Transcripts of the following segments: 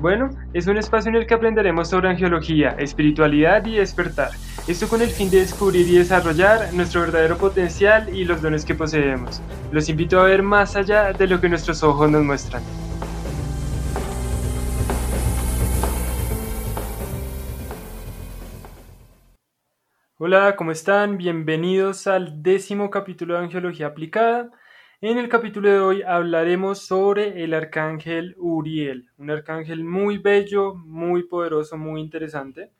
Bueno, es un espacio en el que aprenderemos sobre angiología, espiritualidad y despertar. Esto con el fin de descubrir y desarrollar nuestro verdadero potencial y los dones que poseemos. Los invito a ver más allá de lo que nuestros ojos nos muestran. Hola, ¿cómo están? Bienvenidos al décimo capítulo de Angiología Aplicada. En el capítulo de hoy hablaremos sobre el arcángel Uriel, un arcángel muy bello, muy poderoso, muy interesante.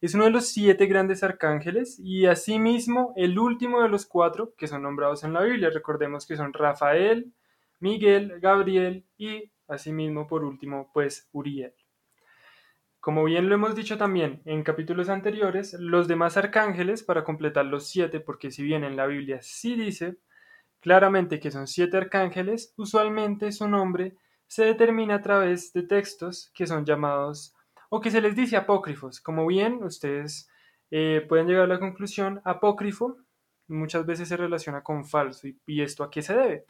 Es uno de los siete grandes arcángeles y asimismo el último de los cuatro que son nombrados en la Biblia. Recordemos que son Rafael, Miguel, Gabriel y asimismo por último pues Uriel. Como bien lo hemos dicho también en capítulos anteriores, los demás arcángeles, para completar los siete, porque si bien en la Biblia sí dice claramente que son siete arcángeles, usualmente su nombre se determina a través de textos que son llamados o que se les dice apócrifos. Como bien ustedes eh, pueden llegar a la conclusión, apócrifo muchas veces se relaciona con falso. ¿Y, esto a qué se debe?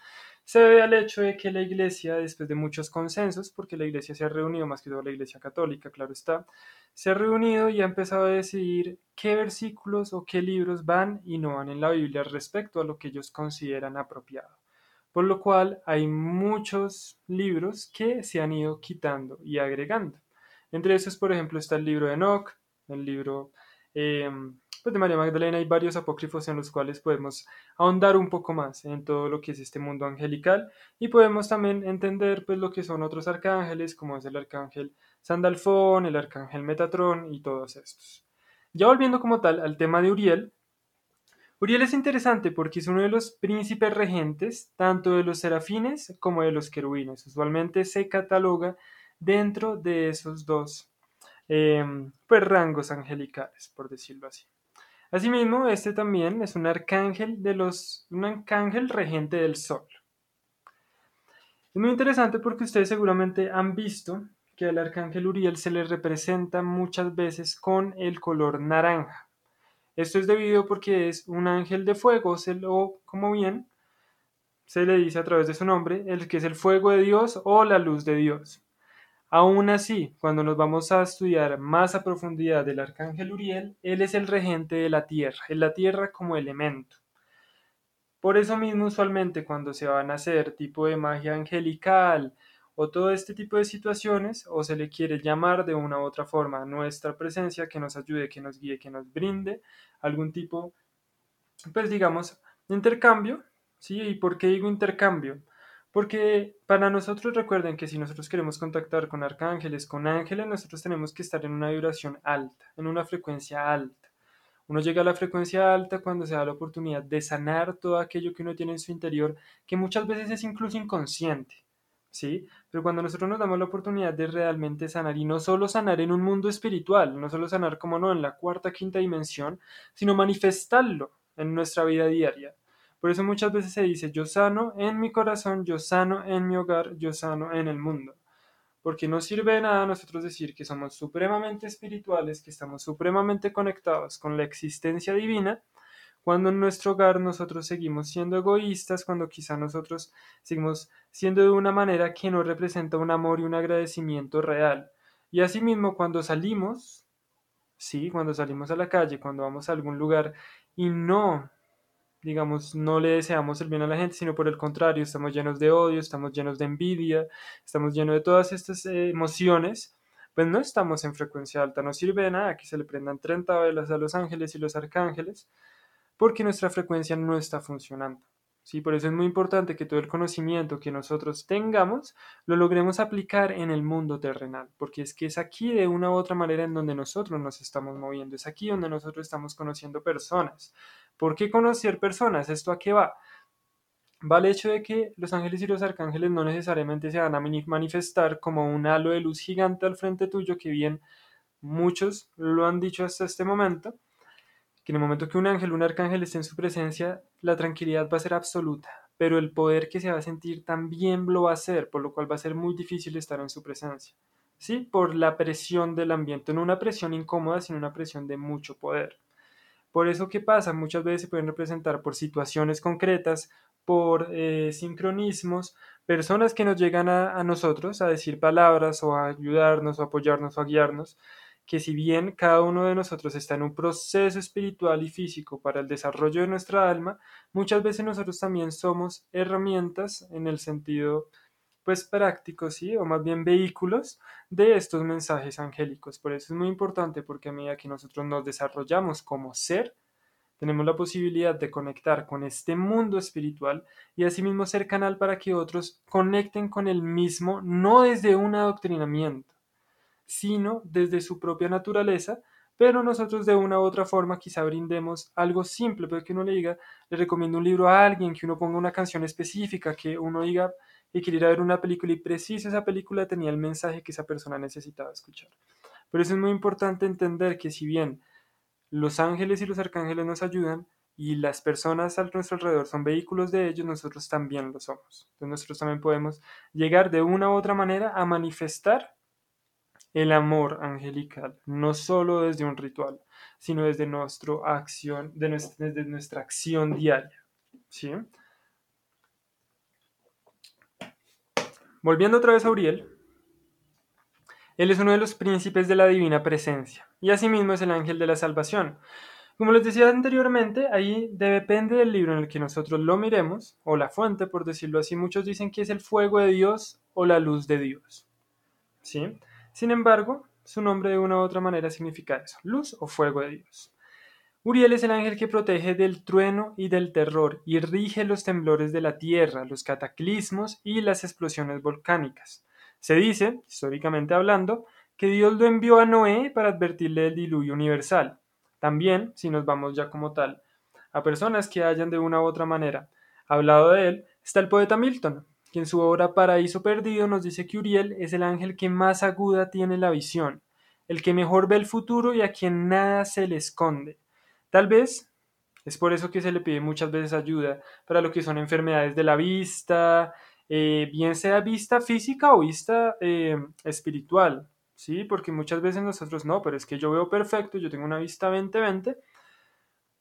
Se debe al hecho de que la iglesia, después de muchos consensos, porque la iglesia se ha reunido, más que todo la iglesia católica, claro está, se ha reunido y ha empezado a decidir qué versículos o qué libros van y no van en la Biblia respecto a lo que ellos consideran apropiado. Por lo cual hay muchos libros que se han ido quitando y agregando. Entre esos, por ejemplo, está el libro de Enoch, el libro em, pues, de María Magdalena, hay varios apócrifos en los cuales podemos ahondar un poco más en todo lo que es este mundo angelical y podemos también entender pues lo que son otros arcángeles, como es el arcángel Sandalfón, el arcángel Metatrón y todos estos. Ya volviendo como tal al tema de Uriel, Uriel es interesante porque es uno de los príncipes regentes tanto de los serafines como de los querubines. Usualmente se cataloga dentro de esos dos em, pues, rangos angelicales, por decirlo así. Asimismo, este también es un arcángel de los, un arcángel regente del sol. Es muy interesante porque ustedes seguramente han visto que al arcángel Uriel se le representa muchas veces con el color naranja. Esto es debido porque es un ángel de fuego, o como bien se le dice a través de su nombre, el que es el fuego de Dios o la luz de Dios. Aún así, cuando nos vamos a estudiar más a profundidad del arcángel Uriel, él es el regente de la tierra, es la tierra como elemento. Por eso mismo, usualmente cuando se van a hacer tipo de magia angelical o todo este tipo de situaciones, o se le quiere llamar de una u otra forma nuestra presencia que nos ayude, que nos guíe, que nos brinde algún tipo, pues digamos, de intercambio, ¿sí? ¿Y por qué digo intercambio? Porque para nosotros recuerden que si nosotros queremos contactar con arcángeles, con ángeles, nosotros tenemos que estar en una vibración alta, en una frecuencia alta. Uno llega a la frecuencia alta cuando se da la oportunidad de sanar todo aquello que uno tiene en su interior, que muchas veces es incluso inconsciente. ¿Sí? Pero cuando nosotros nos damos la oportunidad de realmente sanar, y no solo sanar en un mundo espiritual, no solo sanar como no en la cuarta, quinta dimensión, sino manifestarlo en nuestra vida diaria. Por eso muchas veces se dice, yo sano en mi corazón, yo sano en mi hogar, yo sano en el mundo. Porque no sirve de nada nosotros decir que somos supremamente espirituales, que estamos supremamente conectados con la existencia divina, cuando en nuestro hogar nosotros seguimos siendo egoístas, cuando quizá nosotros seguimos siendo de una manera que no representa un amor y un agradecimiento real. Y asimismo, cuando salimos, sí, cuando salimos a la calle, cuando vamos a algún lugar y no digamos, no le deseamos el bien a la gente, sino por el contrario, estamos llenos de odio, estamos llenos de envidia, estamos llenos de todas estas eh, emociones, pues no estamos en frecuencia alta, no sirve de nada que se le prendan 30 velas a los ángeles y los arcángeles, porque nuestra frecuencia no está funcionando. ¿sí? Por eso es muy importante que todo el conocimiento que nosotros tengamos lo logremos aplicar en el mundo terrenal, porque es que es aquí de una u otra manera en donde nosotros nos estamos moviendo, es aquí donde nosotros estamos conociendo personas. ¿Por qué conocer personas? ¿Esto a qué va? Va al hecho de que los ángeles y los arcángeles no necesariamente se van a manifestar como un halo de luz gigante al frente tuyo, que bien muchos lo han dicho hasta este momento, que en el momento que un ángel, un arcángel esté en su presencia, la tranquilidad va a ser absoluta, pero el poder que se va a sentir también lo va a ser, por lo cual va a ser muy difícil estar en su presencia. ¿Sí? Por la presión del ambiente, no una presión incómoda, sino una presión de mucho poder. Por eso, ¿qué pasa? Muchas veces se pueden representar por situaciones concretas, por eh, sincronismos, personas que nos llegan a, a, nosotros a decir palabras o a ayudarnos o apoyarnos o a guiarnos, que si bien cada uno de nosotros está en un proceso espiritual y físico para el desarrollo de nuestra alma, muchas veces nosotros también somos herramientas en el sentido pues práctico, ¿sí? O más bien vehículos de estos mensajes angélicos. Por eso es muy importante porque a medida que nosotros nos desarrollamos como ser, tenemos la posibilidad de conectar con este mundo espiritual y asimismo ser canal para que otros conecten con el mismo, no desde un adoctrinamiento, sino desde su propia naturaleza, pero nosotros de una u otra forma quizá brindemos algo simple, pero que uno le diga, le recomiendo un libro a alguien, que uno ponga una canción específica, que uno diga y ir ver una película y preciso esa película tenía el mensaje que esa persona necesitaba escuchar. Por eso es muy importante entender que si bien los ángeles y los arcángeles nos ayudan y las personas a nuestro alrededor son vehículos de ellos, nosotros también lo somos. Entonces nosotros también podemos llegar de una u otra manera a manifestar el amor angelical, no solo desde un ritual, sino desde, nuestra acción, de nuestra acción diaria. ¿sí? Volviendo otra vez a Uriel, él es uno de los príncipes de la divina presencia y asimismo es el ángel de la salvación. Como les decía anteriormente, ahí depende del libro en el que nosotros lo miremos, o la fuente, por decirlo así. Muchos dicen que es el fuego de Dios o la luz de Dios. ¿Sí? Sin embargo, su nombre de una u otra manera significa eso, luz o fuego de Dios. Uriel es el ángel que protege del trueno y del terror y rige los temblores de la tierra, los cataclismos y las explosiones volcánicas. Se dice, históricamente hablando, que Dios lo envió a Noé para advertirle del diluvio universal. También, si nos vamos ya como tal, a personas que hayan de una u otra manera hablado de él, está el poeta Milton, que en su obra Paraíso Perdido nos dice que Uriel es el ángel que más aguda tiene la visión, el que mejor ve el futuro y a quien nada se le esconde. Tal vez es por eso que se le pide muchas veces ayuda para lo que son enfermedades de la vista, eh, bien sea vista física o vista eh, espiritual, ¿sí? Porque muchas veces nosotros no, pero es que yo veo perfecto, yo tengo una vista 20-20,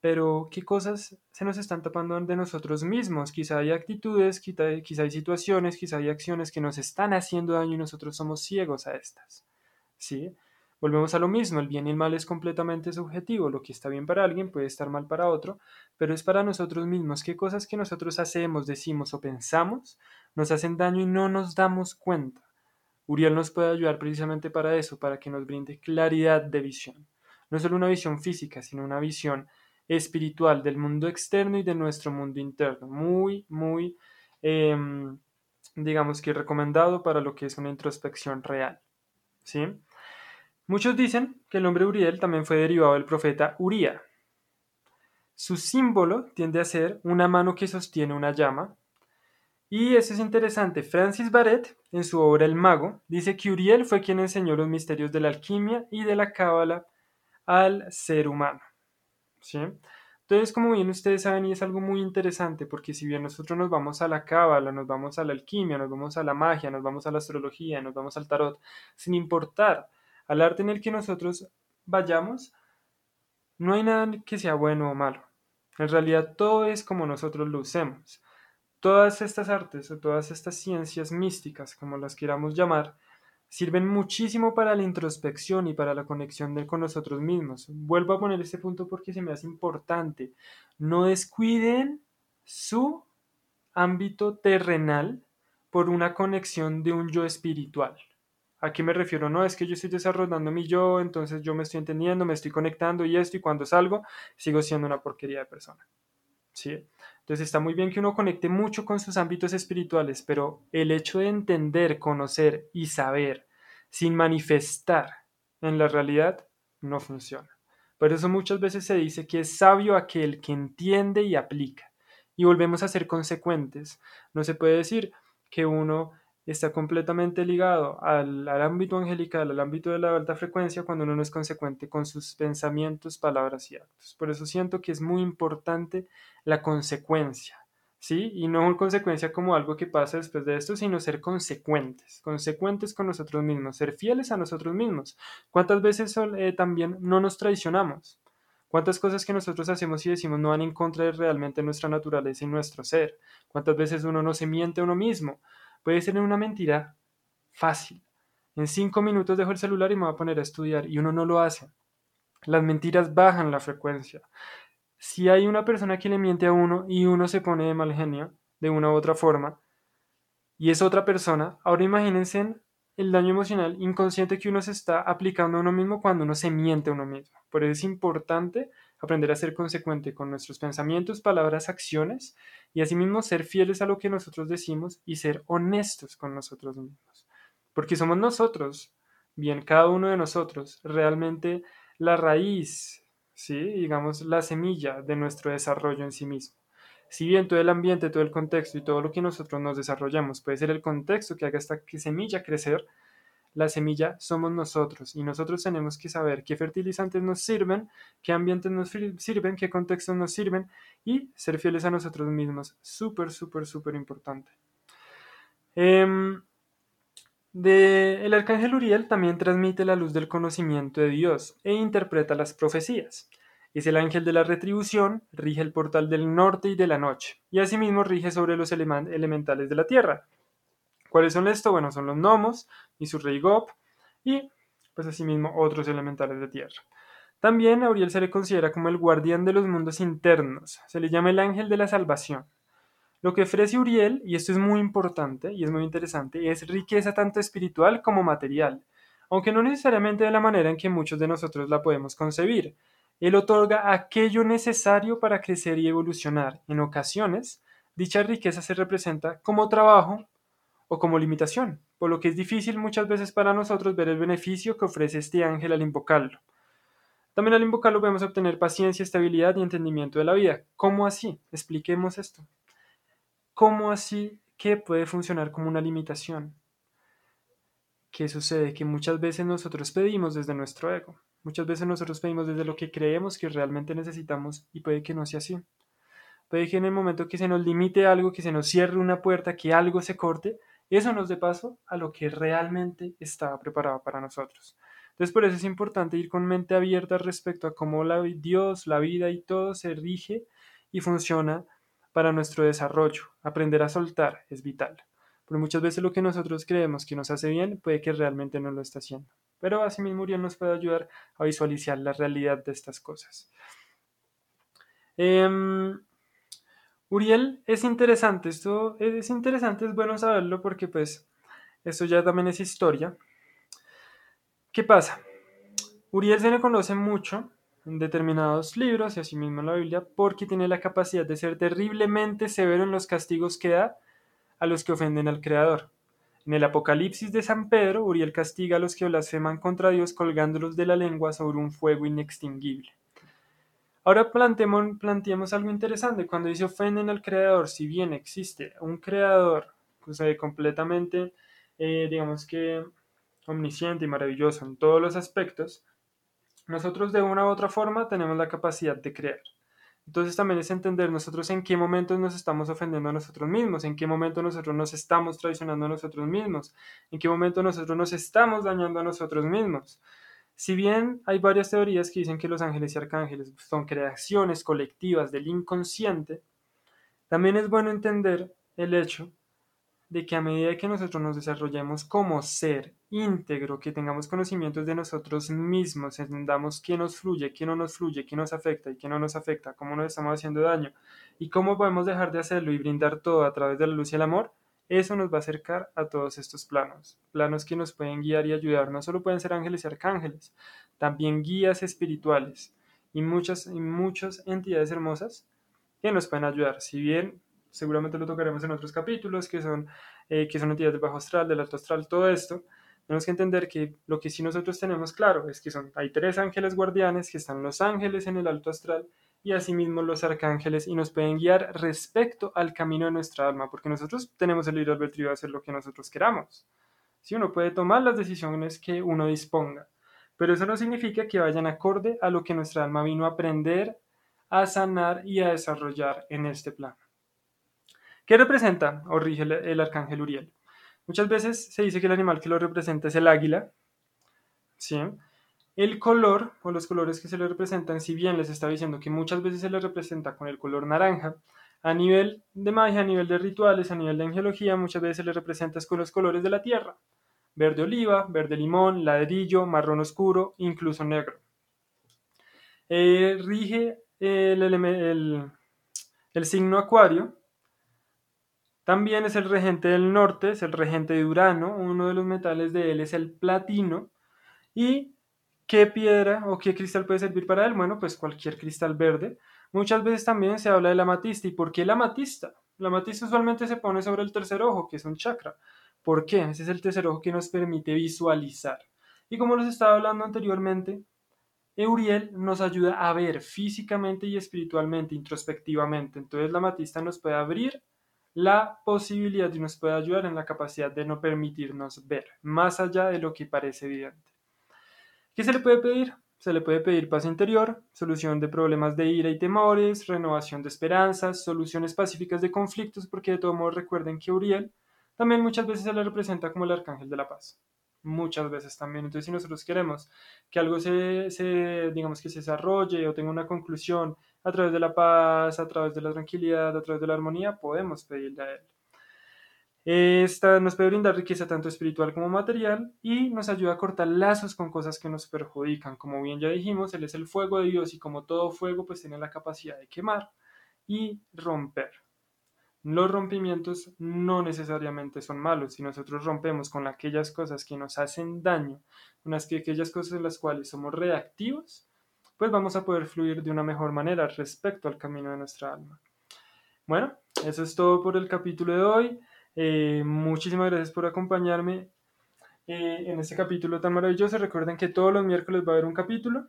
pero qué cosas se nos están tapando de nosotros mismos. Quizá hay actitudes, quizá, hay situaciones, quizá hay acciones que nos están haciendo daño y nosotros somos ciegos a estas. ¿Sí? Volvemos a lo mismo, el bien y el mal es completamente subjetivo, lo que está bien para alguien puede estar mal para otro, pero es para nosotros mismos. ¿Qué cosas que nosotros hacemos, decimos o pensamos nos hacen daño y no nos damos cuenta? Uriel nos puede ayudar precisamente para eso, para que nos brinde claridad de visión. No solo una visión física, sino una visión espiritual del mundo externo y de nuestro mundo interno. Muy, muy, em, digamos que recomendado para lo que es una introspección real. ¿Sí? Muchos dicen que el nombre Uriel también fue derivado del profeta Uría. Su símbolo tiende a ser una mano que sostiene una llama. Y eso es interesante. Francis Barrett, en su obra El Mago, dice que Uriel fue quien enseñó los misterios de la alquimia y de la cábala al ser humano. ¿Sí? Entonces, como bien ustedes saben, y es algo muy interesante, porque si bien nosotros nos vamos a la cábala, nos vamos a la alquimia, nos vamos a la magia, nos vamos a la astrología, nos vamos al tarot, sin importar al arte en el que nosotros vayamos, no hay nada que sea bueno o malo. En realidad todo es como nosotros lo usemos. Todas estas artes o todas estas ciencias místicas, como las queramos llamar, sirven muchísimo para la introspección y para la conexión con nosotros mismos. Vuelvo a poner este punto porque se me hace importante. No descuiden su ámbito terrenal por una conexión de un yo espiritual. ¿A qué me refiero? No, es que yo estoy desarrollando mi yo, entonces yo me estoy entendiendo, me estoy conectando y esto, y cuando salgo, sigo siendo una porquería de persona. ¿Sí? Entonces está muy bien que uno conecte mucho con sus ámbitos espirituales, pero el hecho de entender, conocer y saber sin manifestar en la realidad no funciona. Por eso muchas veces se dice que es sabio aquel que entiende y aplica. Y volvemos a ser consecuentes. No se puede decir que uno está completamente ligado al, ámbito angelical, al ámbito de la alta frecuencia, cuando uno no es consecuente con sus pensamientos, palabras y actos. Por eso siento que es muy importante la consecuencia, ¿sí? Y no consecuencia como algo que pasa después de esto, sino ser consecuentes, consecuentes con nosotros mismos, ser fieles a nosotros mismos. ¿Cuántas veces eh, también no nos traicionamos? ¿Cuántas cosas que nosotros hacemos y decimos no van en contra de realmente nuestra naturaleza y nuestro ser? ¿Cuántas veces uno no se miente a uno mismo? Puede ser una mentira fácil. En cinco minutos dejo el celular y me voy a poner a estudiar y uno no lo hace. Las mentiras bajan la frecuencia. Si hay una persona que le miente a uno y uno se pone de mal genio, de una u otra forma, y es otra persona, ahora imagínense el daño emocional inconsciente que uno se está aplicando a uno mismo cuando uno se miente a uno mismo. Por eso es importante aprender a ser consecuente con nuestros pensamientos, palabras, acciones y asimismo ser fieles a lo que nosotros decimos y ser honestos con nosotros mismos. Porque somos nosotros, bien, cada uno de nosotros, realmente la raíz, ¿sí? digamos, la semilla de nuestro desarrollo en sí mismo. Si bien todo el ambiente, todo el contexto y todo lo que nosotros nos desarrollamos puede ser el contexto que haga esta semilla crecer, la semilla somos nosotros y nosotros tenemos que saber qué fertilizantes nos sirven, qué ambientes nos sirven, qué contextos nos sirven y ser fieles a nosotros mismos. Súper, súper, súper importante. Em, el arcángel Uriel también transmite la luz del conocimiento de Dios e interpreta las profecías. Es el ángel de la retribución, rige el portal del norte y de la noche, y asimismo rige sobre los elementales de la tierra. ¿Cuáles son estos? Bueno, son los gnomos y su rey Gop y pues asimismo otros elementales de tierra. También a Uriel se le considera como el guardián de los mundos internos, se le llama el ángel de la salvación. Lo que ofrece Uriel, y esto es muy importante y es muy interesante, es riqueza tanto espiritual como material, aunque no necesariamente de la manera en que muchos de nosotros la podemos concebir. Él otorga aquello necesario para crecer y evolucionar. En ocasiones, dicha riqueza se representa como trabajo o como limitación, por lo que es difícil muchas veces para nosotros ver el beneficio que ofrece este ángel al invocarlo. También al invocarlo podemos obtener paciencia, estabilidad y entendimiento de la vida. ¿Cómo así? Expliquemos esto. ¿Cómo así que puede funcionar como una limitación? ¿Qué sucede? Que muchas veces nosotros pedimos desde nuestro ego. Muchas veces nosotros pedimos desde lo que creemos que realmente necesitamos y puede que no sea así. Puede que en el momento que se nos limite algo, que se nos cierre una puerta, que algo se corte, eso nos dé paso a lo que realmente estaba preparado para nosotros. Entonces por eso es importante ir con mente abierta respecto a cómo la, Dios, la vida y todo se rige y funciona para nuestro desarrollo. Aprender a soltar es vital. Porque muchas veces lo que nosotros creemos que nos hace bien puede que realmente no lo está haciendo. Pero asimismo Uriel nos puede ayudar a visualizar la realidad de estas cosas. Em, Uriel es interesante, esto es interesante, es bueno saberlo porque pues esto ya también es historia. ¿Qué pasa? Uriel se le conoce mucho en determinados libros y asimismo en la Biblia porque tiene la capacidad de ser terriblemente severo en los castigos que da a los que ofenden al Creador. En el Apocalipsis de San Pedro, Uriel castiga a los que blasfeman contra Dios colgándolos de la lengua sobre un fuego inextinguible. Ahora planteemos, algo interesante. Cuando dice ofenden al creador, si bien existe un creador pues, completamente, eh, digamos que omnisciente y maravilloso en todos los aspectos, nosotros de una u otra forma tenemos la capacidad de crear. Entonces también es entender nosotros en qué momentos nos estamos ofendiendo a nosotros mismos, en qué momento nosotros nos estamos traicionando a nosotros mismos, en qué momento nosotros nos estamos dañando a nosotros mismos. Si bien hay varias teorías que dicen que los ángeles y arcángeles son creaciones colectivas del inconsciente, también es bueno entender el hecho de que a medida que nosotros nos desarrollemos como ser íntegro, que tengamos conocimientos de nosotros mismos, entendamos qué nos fluye, qué no nos fluye, qué nos afecta y qué no nos afecta, cómo nos estamos haciendo daño y cómo podemos dejar de hacerlo y brindar todo a través de la luz y el amor, eso nos va a acercar a todos estos planos, planos que nos pueden guiar y ayudar. No solo pueden ser ángeles y arcángeles, también guías espirituales y muchas, y muchas entidades hermosas que nos pueden ayudar. Si bien seguramente lo tocaremos en otros capítulos, que son, eh, que son entidades del bajo astral, del alto astral, todo esto, tenemos que entender que lo que sí nosotros tenemos claro es que son, hay tres ángeles guardianes, que están los ángeles en el alto astral y asimismo los arcángeles y nos pueden guiar respecto al camino de nuestra alma, porque nosotros tenemos el libre albedrío de hacer lo que nosotros queramos. Si uno puede tomar las decisiones que uno disponga, pero eso no significa que vayan acorde a lo que nuestra alma vino a aprender, a sanar y a desarrollar en este plano. ¿Qué representa o rige el, arcángel Uriel? Muchas veces se dice que el animal que lo representa es el águila. ¿sí? El color o los colores que se le representan, si bien les estaba diciendo que muchas veces se le representa con el color naranja, a nivel de magia, a nivel de rituales, a nivel de angelología, muchas veces se le representa con los colores de la tierra. Verde oliva, verde limón, ladrillo, marrón oscuro, incluso negro. Eh, rige el, el signo acuario, también es el regente del norte, es el regente de Urano, uno de los metales de él es el platino. ¿Y qué piedra o qué cristal puede servir para él? Bueno, pues cualquier cristal verde. Muchas veces también se habla de la amatista. ¿Y por qué la amatista? La amatista usualmente se pone sobre el tercer ojo, que es un chakra. ¿Por qué? Ese es el tercer ojo que nos permite visualizar. Y como les estaba hablando anteriormente, Euriel nos ayuda a ver físicamente y espiritualmente, introspectivamente. Entonces la amatista nos puede abrir la posibilidad y nos puede ayudar en la capacidad de no permitirnos ver más allá de lo que parece evidente. ¿Qué se le puede pedir? Se le puede pedir paz interior, solución de problemas de ira y temores, renovación de esperanzas, soluciones pacíficas de conflictos, porque de todo modo recuerden que Uriel también muchas veces se le representa como el arcángel de la paz muchas veces también. Entonces, si nosotros queremos que algo se, se, digamos que se desarrolle o tenga una conclusión a través de la paz, a través de la tranquilidad, a través de la armonía, podemos pedirle a Él. Esta nos puede brindar riqueza tanto espiritual como material y nos ayuda a cortar lazos con cosas que nos perjudican. Como bien ya dijimos, Él es el fuego de Dios y como todo fuego, pues tiene la capacidad de quemar y romper. Los rompimientos no necesariamente son malos. Si nosotros rompemos con aquellas cosas que nos hacen daño, con aquellas cosas en las cuales somos reactivos, pues vamos a poder fluir de una mejor manera respecto al camino de nuestra alma. Bueno, eso es todo por el capítulo de hoy. Eh, muchísimas gracias por acompañarme eh, en este capítulo tan maravilloso. Recuerden que todos los miércoles va a haber un capítulo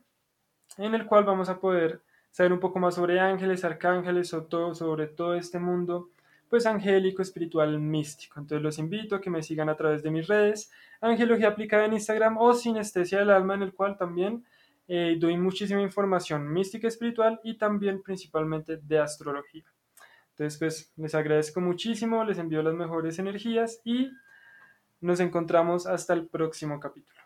en el cual vamos a poder saber un poco más sobre ángeles, arcángeles, o todo, sobre todo este mundo pues angélico, espiritual, místico. Entonces los invito a que me sigan a través de mis redes, Angelología Aplicada en Instagram o Sinestesia del Alma, en el cual también eh, doy muchísima información mística, espiritual y también principalmente de astrología. Entonces pues les agradezco muchísimo, les envío las mejores energías y nos encontramos hasta el próximo capítulo.